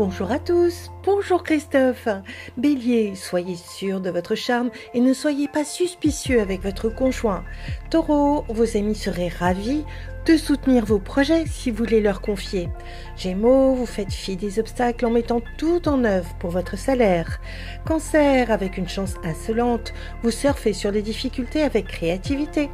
Bonjour à tous, bonjour Christophe. Bélier, soyez sûr de votre charme et ne soyez pas suspicieux avec votre conjoint. Taureau, vos amis seraient ravis de soutenir vos projets si vous voulez leur confier. Gémeaux, vous faites fi des obstacles en mettant tout en œuvre pour votre salaire. Cancer, avec une chance insolente, vous surfez sur les difficultés avec créativité.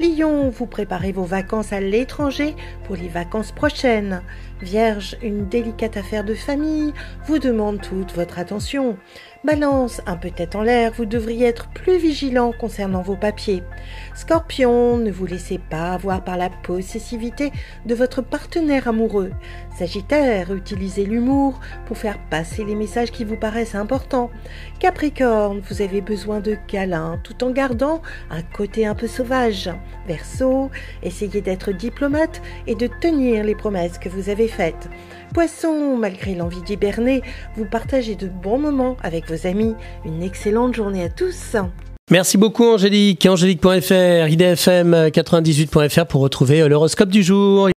Lion, vous préparez vos vacances à l'étranger pour les vacances prochaines. Vierge, une délicate affaire de famille vous demande toute votre attention. Balance, un peu tête en l'air, vous devriez être plus vigilant concernant vos papiers. Scorpion, ne vous laissez pas avoir par la possessivité de votre partenaire amoureux. Sagittaire, utilisez l'humour pour faire passer les messages qui vous paraissent importants. Capricorne, vous avez besoin de câlins tout en gardant un côté un peu sauvage. Verseau, essayez d'être diplomate et de tenir les promesses que vous avez faites. Poisson, malgré l'envie d'hiberner, vous partagez de bons moments avec vos amis. Une excellente journée à tous. Merci beaucoup Angélique. Angélique.fr, idfm98.fr pour retrouver l'horoscope du jour.